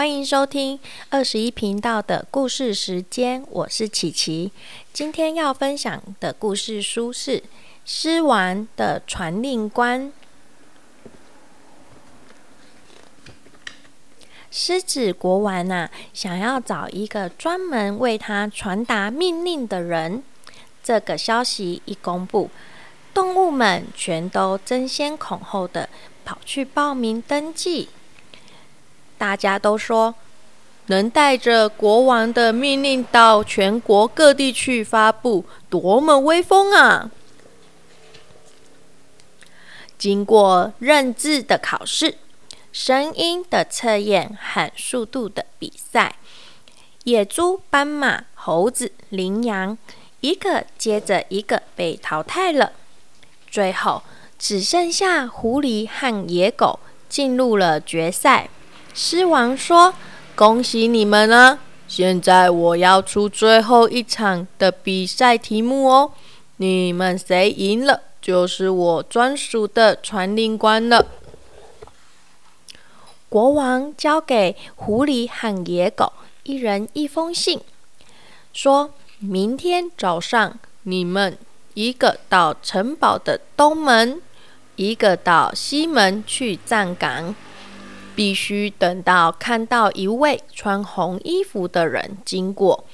欢迎收听二十一频道的故事时间，我是琪琪。今天要分享的故事书是《狮王的传令官》。狮子国王呐，想要找一个专门为他传达命令的人。这个消息一公布，动物们全都争先恐后的跑去报名登记。大家都说，能带着国王的命令到全国各地去发布，多么威风啊！经过认字的考试。声音的测验和速度的比赛，野猪、斑马、猴子、羚羊，一个接着一个被淘汰了。最后只剩下狐狸和野狗进入了决赛。狮王说：“恭喜你们了！现在我要出最后一场的比赛题目哦。你们谁赢了，就是我专属的传令官了。”国王交给狐狸和野狗一人一封信，说明天早上你们一个到城堡的东门，一个到西门去站岗，必须等到看到一位穿红衣服的人经过，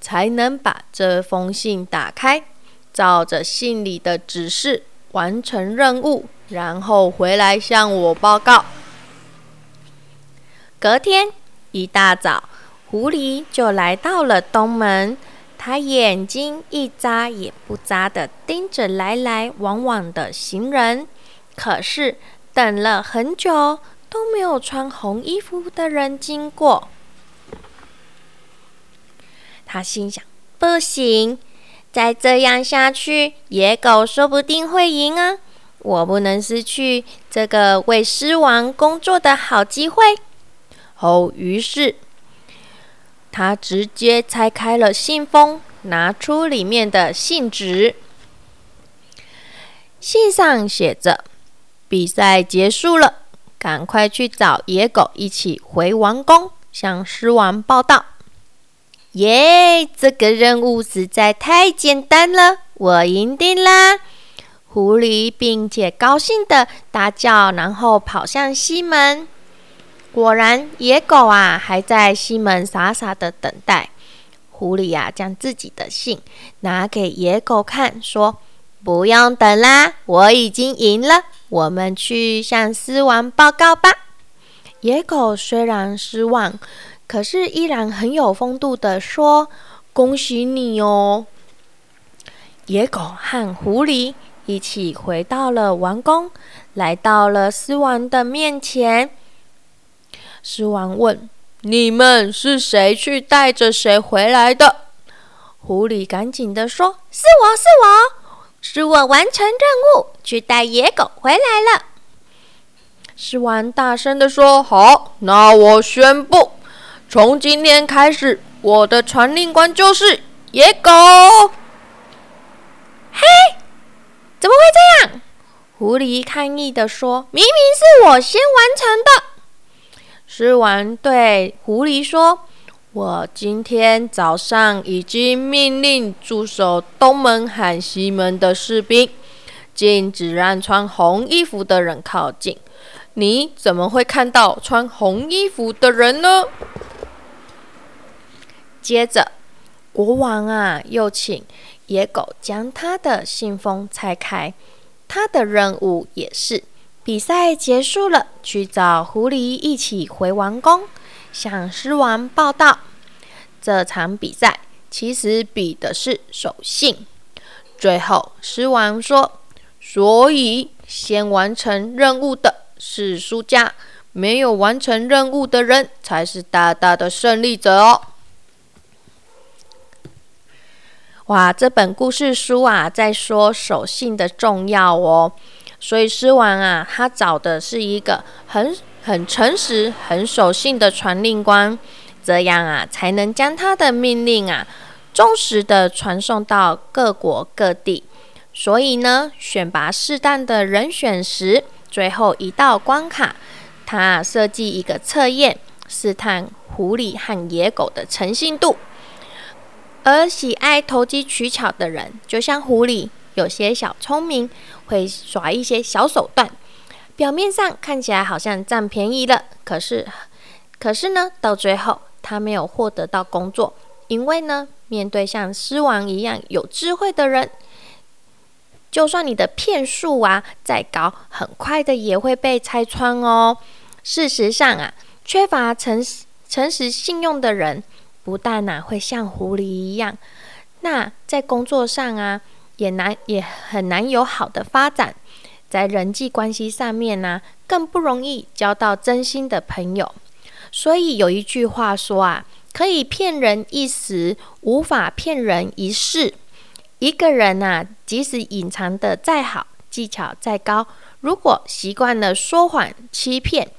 才能把这封信打开，照着信里的指示完成任务，然后回来向我报告。隔天一大早，狐狸就来到了东门。他眼睛一眨也不眨的盯着来来往往的行人，可是等了很久都没有穿红衣服的人经过。他心想：不行，再这样下去，野狗说不定会赢啊！我不能失去这个为狮王工作的好机会。哦，于是他直接拆开了信封，拿出里面的信纸。信上写着：“比赛结束了，赶快去找野狗一起回王宫，向狮王报道。”耶，这个任务实在太简单了，我赢定啦！狐狸并且高兴的大叫，然后跑向西门。果然，野狗啊还在西门傻傻的等待。狐狸呀，将自己的信拿给野狗看，说：“不用等啦，我已经赢了。我们去向狮王报告吧。”野狗虽然失望，可是依然很有风度的说：“恭喜你哦！”野狗和狐狸一起回到了王宫，来到了狮王的面前。狮王问：“你们是谁去带着谁回来的？”狐狸赶紧的说：“是我是我，是我完成任务，去带野狗回来了。”狮王大声的说：“好，那我宣布，从今天开始，我的传令官就是野狗。”嘿，怎么会这样？狐狸抗议的说：“明明是我先完成的。”狮王对狐狸说：“我今天早上已经命令驻守东门和西门的士兵，禁止让穿红衣服的人靠近。你怎么会看到穿红衣服的人呢？”接着，国王啊，又请野狗将他的信封拆开。他的任务也是。比赛结束了，去找狐狸一起回王宫，向狮王报道。这场比赛其实比的是守信。最后，狮王说：“所以先完成任务的是输家，没有完成任务的人才是大大的胜利者哦。”哇，这本故事书啊，在说守信的重要哦。所以狮王啊，他找的是一个很很诚实、很守信的传令官，这样啊，才能将他的命令啊，忠实的传送到各国各地。所以呢，选拔适当的人选时，最后一道关卡，他设计一个测验，试探狐狸和野狗的诚信度。而喜爱投机取巧的人，就像狐狸，有些小聪明，会耍一些小手段。表面上看起来好像占便宜了，可是，可是呢，到最后他没有获得到工作，因为呢，面对像狮王一样有智慧的人，就算你的骗术啊再高，很快的也会被拆穿哦。事实上啊，缺乏诚实、诚实信用的人。不但呐会像狐狸一样，那在工作上啊也难也很难有好的发展，在人际关系上面呢更不容易交到真心的朋友。所以有一句话说啊，可以骗人一时，无法骗人一世。一个人呐，即使隐藏的再好，技巧再高，如果习惯了说谎欺骗，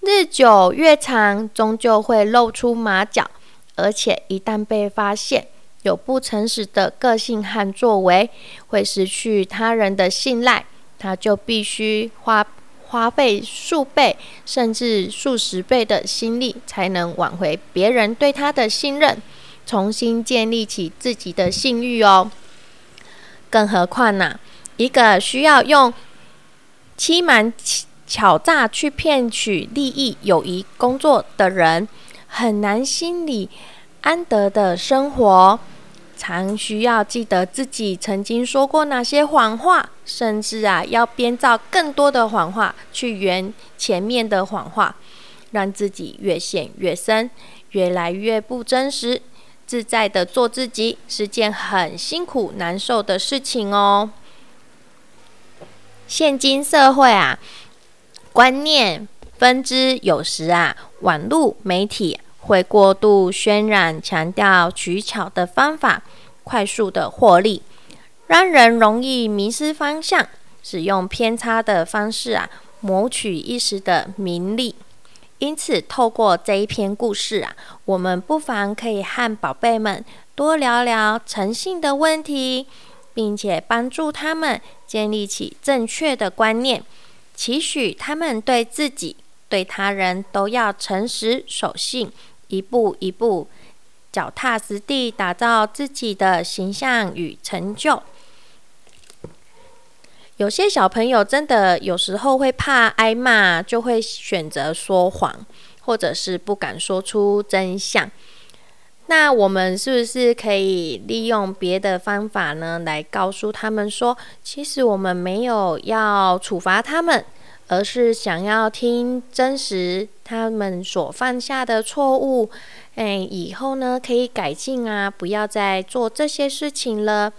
日久月长，终究会露出马脚。而且一旦被发现有不诚实的个性和作为，会失去他人的信赖，他就必须花花费数倍甚至数十倍的心力，才能挽回别人对他的信任，重新建立起自己的信誉哦。更何况呢，一个需要用欺瞒巧诈去骗取利益、友谊、工作的人。很难心里安得的生活，常需要记得自己曾经说过哪些谎话，甚至啊要编造更多的谎话去圆前面的谎话，让自己越陷越深，越来越不真实。自在的做自己是件很辛苦难受的事情哦。现今社会啊，观念。分支有时啊，网络媒体会过度渲染，强调取巧的方法，快速的获利，让人容易迷失方向，使用偏差的方式啊，谋取一时的名利。因此，透过这一篇故事啊，我们不妨可以和宝贝们多聊聊诚信的问题，并且帮助他们建立起正确的观念，期许他们对自己。对他人都要诚实守信，一步一步脚踏实地打造自己的形象与成就。有些小朋友真的有时候会怕挨骂，就会选择说谎，或者是不敢说出真相。那我们是不是可以利用别的方法呢，来告诉他们说，其实我们没有要处罚他们？而是想要听真实，他们所犯下的错误，哎，以后呢可以改进啊，不要再做这些事情了。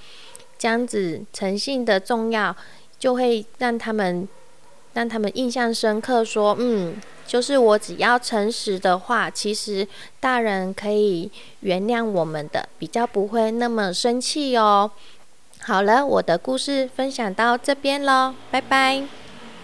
这样子诚信的重要，就会让他们让他们印象深刻。说，嗯，就是我只要诚实的话，其实大人可以原谅我们的，比较不会那么生气哦。好了，我的故事分享到这边喽，拜拜。